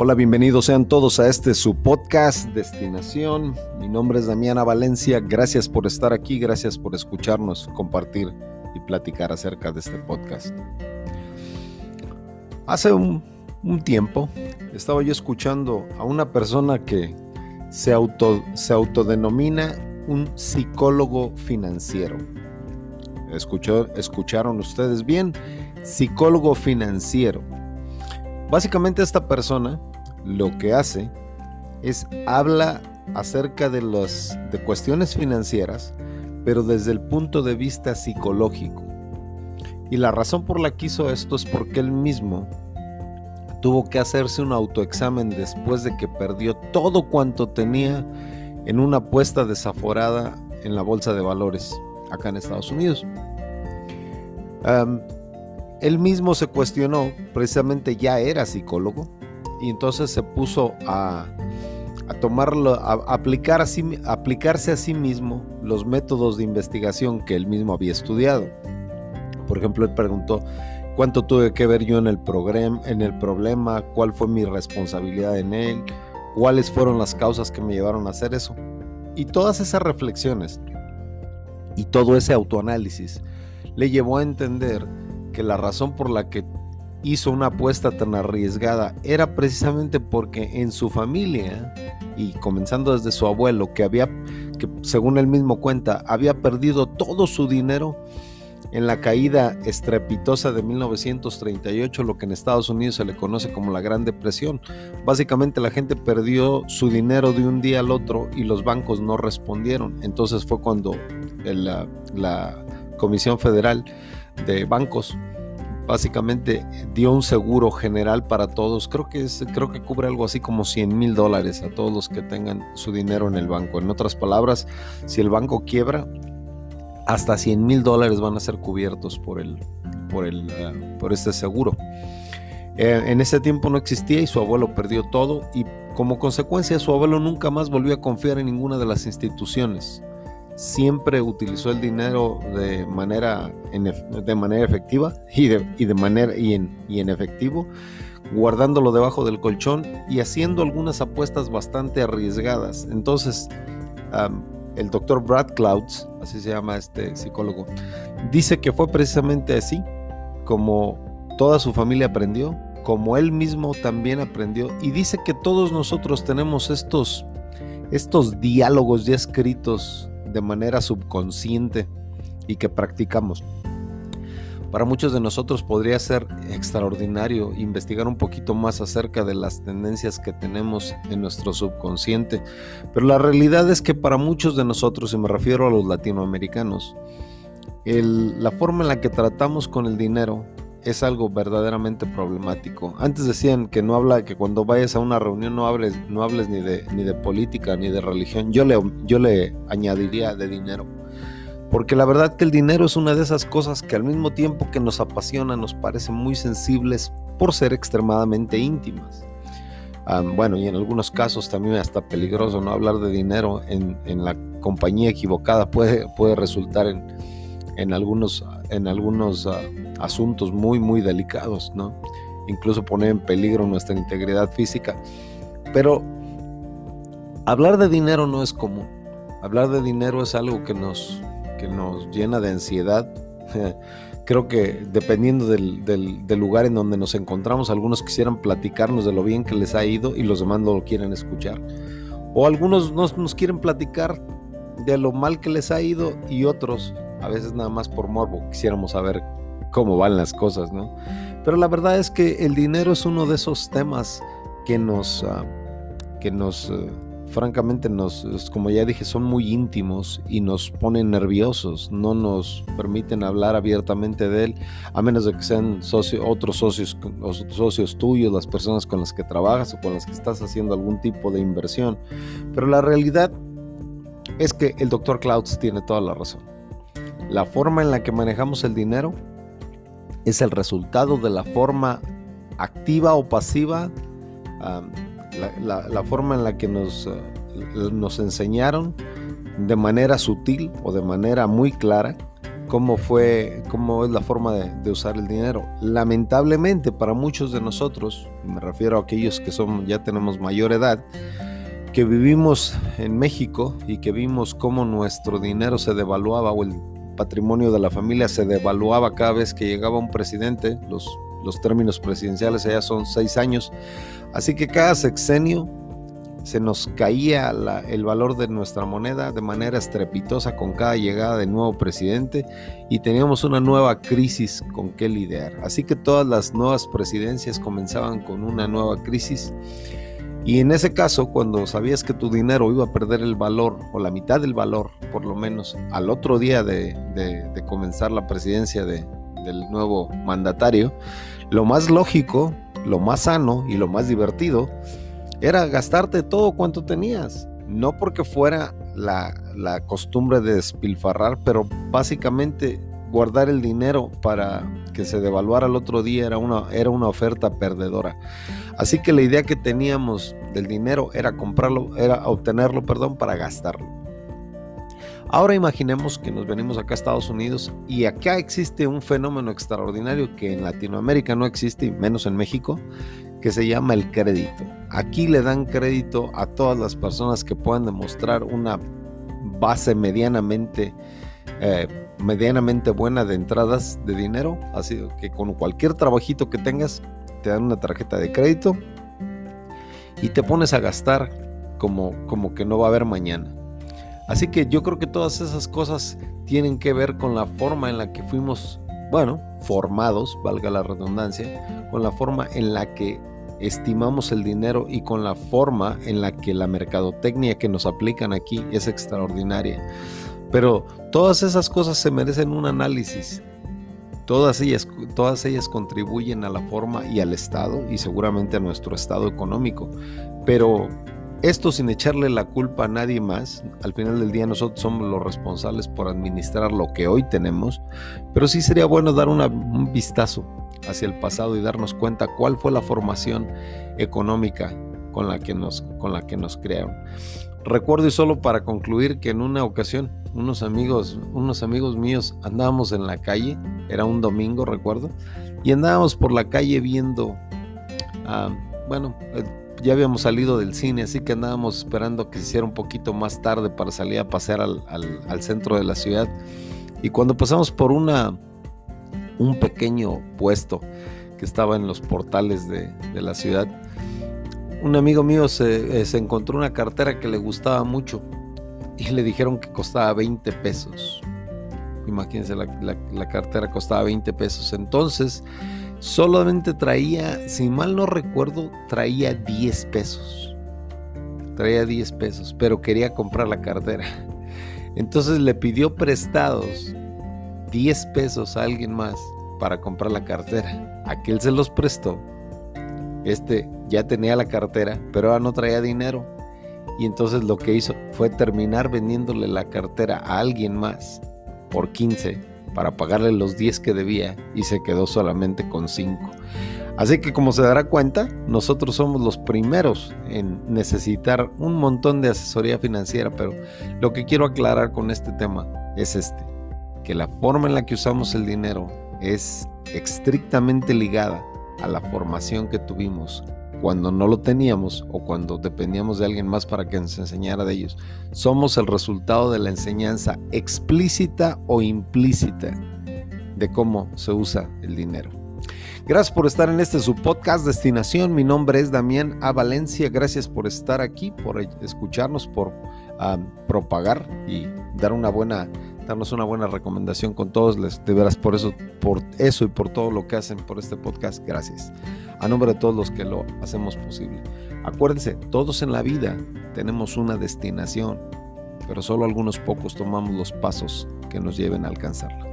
Hola, bienvenidos sean todos a este su podcast Destinación. Mi nombre es Damiana Valencia. Gracias por estar aquí, gracias por escucharnos, compartir y platicar acerca de este podcast. Hace un, tiempo estaba yo escuchando a una persona que se, auto, se autodenomina un psicólogo financiero. ¿Escuchó, ¿Escucharon ustedes bien? Psicólogo financiero. Básicamente esta persona lo que hace es habla acerca de las de cuestiones financieras, pero desde el punto de vista psicológico. Y la razón por la que hizo esto es porque él mismo tuvo que hacerse un autoexamen después de que perdió todo cuanto tenía en una apuesta desaforada en la bolsa de valores acá en Estados Unidos él mismo se cuestionó, precisamente ya era psicólogo, y entonces se puso a, a tomarlo, a aplicar aplicarse a sí mismo los métodos de investigación que él mismo había estudiado. Por ejemplo, él preguntó, ¿cuánto tuve que ver yo en el, en el problema? ¿Cuál fue mi responsabilidad en él? ¿Cuáles fueron las causas que me llevaron a hacer eso? Y todas esas reflexiones y todo ese autoanálisis le llevó a entender la razón por la que hizo una apuesta tan arriesgada era precisamente porque en su familia, y comenzando desde su abuelo, que había, que según él mismo cuenta, había perdido todo su dinero en la caída estrepitosa de 1938, lo que en Estados Unidos se le conoce como la Gran Depresión. Básicamente la gente perdió su dinero de un día al otro y los bancos no respondieron. Entonces fue cuando la, la Comisión Federal de bancos. Básicamente dio un seguro general para todos. Creo que, es, creo que cubre algo así como 100 mil dólares a todos los que tengan su dinero en el banco. En otras palabras, si el banco quiebra, hasta 100 mil dólares van a ser cubiertos por, el, por, el, eh, por este seguro. Eh, en ese tiempo no existía y su abuelo perdió todo y como consecuencia su abuelo nunca más volvió a confiar en ninguna de las instituciones siempre utilizó el dinero de manera, de manera efectiva y de, y de manera y en, y en efectivo, guardándolo debajo del colchón y haciendo algunas apuestas bastante arriesgadas. Entonces, el doctor Brad Clouds, así se llama este psicólogo, dice que fue precisamente así como toda su familia aprendió, como él mismo también aprendió, y dice que todos nosotros tenemos estos, estos diálogos ya escritos de manera subconsciente y que practicamos. Para muchos de nosotros podría ser extraordinario investigar un poquito más acerca de las tendencias que tenemos en nuestro subconsciente, pero la realidad es que para muchos de nosotros, y me refiero a los latinoamericanos, la forma en la que tratamos con el dinero es algo verdaderamente problemático. Antes decían que no habla, que cuando vayas a una reunión no hables, no hables ni de, ni de política ni de religión. Yo le, yo le añadiría de dinero. Porque la verdad que el dinero es una de esas cosas que al mismo tiempo que nos apasiona nos parecen muy sensibles por ser extremadamente íntimas. bueno, y en algunos casos también hasta peligroso no hablar de dinero en, en la compañía equivocada puede, puede resultar en, en algunos, en algunos ah, asuntos muy, muy delicados, ¿no? Incluso poner en peligro nuestra integridad física. Pero hablar de dinero no es común. Hablar de dinero es algo que nos, que nos llena de ansiedad. Creo que dependiendo del, del, lugar en donde nos encontramos, algunos quisieran platicarnos de lo bien que les ha ido y los demás no lo quieren escuchar. O algunos nos, nos quieren platicar de lo mal que les ha ido y otros, a veces nada más por morbo, quisiéramos saber cómo van las cosas, ¿no? Pero la verdad es que el dinero es uno de esos temas que nos, ah, que nos, eh, francamente, nos, como ya dije, son muy íntimos y nos ponen nerviosos, no nos permiten hablar abiertamente de él, a menos de que sean otros socios, socios tuyos, las personas con las que trabajas o con las que estás haciendo algún tipo de inversión. Pero la realidad es que el doctor Clouds tiene toda la razón. La forma en la que manejamos el dinero es el resultado de la forma activa o pasiva, la, forma en la que nos, eh, nos enseñaron de manera sutil o de manera muy clara cómo fue, cómo es la forma de, usar el dinero. Lamentablemente para muchos de nosotros, me refiero a aquellos que son, ya tenemos mayor edad, que vivimos en México y que vimos cómo nuestro dinero se devaluaba o el patrimonio de la familia se devaluaba cada vez que llegaba un presidente, los, los términos presidenciales allá son seis años, así que cada sexenio se nos caía el valor de nuestra moneda de manera estrepitosa con cada llegada de nuevo presidente y teníamos una nueva crisis con qué lidiar. Así que todas las nuevas presidencias comenzaban con una nueva crisis y en ese caso, cuando sabías que tu dinero iba a perder el valor o la mitad del valor, por lo menos al otro día de, comenzar la presidencia del nuevo mandatario, lo más lógico, lo más sano y lo más divertido era gastarte todo cuanto tenías. No porque fuera la, costumbre de despilfarrar, pero básicamente guardar el dinero para que se devaluara el otro día era una, era una oferta perdedora. Así que la idea que teníamos del dinero era comprarlo, era obtenerlo, perdón, para gastarlo. Ahora imaginemos que nos venimos acá a Estados Unidos y acá existe un fenómeno extraordinario que en Latinoamérica no existe, y menos en México, que se llama el crédito. Aquí le dan crédito a todas las personas que puedan demostrar una base medianamente, eh, medianamente buena de entradas de dinero. Así que con cualquier trabajito que tengas, te dan una tarjeta de crédito y te pones a gastar como, como que no va a haber mañana. Así que yo creo que todas esas cosas tienen que ver con la forma en la que fuimos, bueno, formados, valga la redundancia, con la forma en la que estimamos el dinero y con la forma en la que la mercadotecnia que nos aplican aquí es extraordinaria. Pero todas esas cosas se merecen un análisis. Todas ellas, todas ellas contribuyen a la forma y al estado y seguramente a nuestro estado económico. Pero esto sin echarle la culpa a nadie más, al final del día nosotros somos los responsables por administrar lo que hoy tenemos, pero sí sería bueno dar un vistazo hacia el pasado y darnos cuenta cuál fue la formación económica con la que nos, con la que nos crearon. Recuerdo y solo para concluir que en una ocasión unos amigos, unos amigos míos andábamos en la calle, era un domingo recuerdo, y andábamos por la calle viendo, ah, bueno, eh, ya habíamos salido del cine, así que andábamos esperando que se hiciera un poquito más tarde para salir a pasear al, al centro de la ciudad. Y cuando pasamos por una un pequeño puesto que estaba en los portales de, la ciudad. Un amigo mío eh, se, encontró una cartera que le gustaba mucho y le dijeron que costaba 20 pesos. Imagínense, la, cartera costaba 20 pesos. Entonces, solamente traía, si mal no recuerdo, traía 10 pesos. Traía 10 pesos, pero quería comprar la cartera. Entonces le pidió prestados 10 pesos a alguien más para comprar la cartera. Aquel se los prestó. Este ya tenía la cartera, pero ahora no traía dinero. Y entonces lo que hizo fue terminar vendiéndole la cartera a alguien más por 15 para pagarle los 10 que debía y se quedó solamente con 5. Así que como se dará cuenta, nosotros somos los primeros en necesitar un montón de asesoría financiera, pero lo que quiero aclarar con este tema es este que la forma en la que usamos el dinero es estrictamente ligada a la formación que tuvimos cuando no lo teníamos o cuando dependíamos de alguien más para que nos enseñara de ellos. Somos el resultado de la enseñanza explícita o implícita de cómo se usa el dinero. Gracias por estar en este su podcast Destinación. Mi nombre es Damián A. Valencia. Gracias por estar aquí, por escucharnos, por ah, propagar y dar una buena darnos una buena recomendación con todos. Les de veras por eso, por eso y por todo lo que hacen por este podcast. Gracias. A nombre de todos los que lo hacemos posible. Acuérdense, todos en la vida tenemos una destinación, pero solo algunos pocos tomamos los pasos que nos lleven a alcanzarla.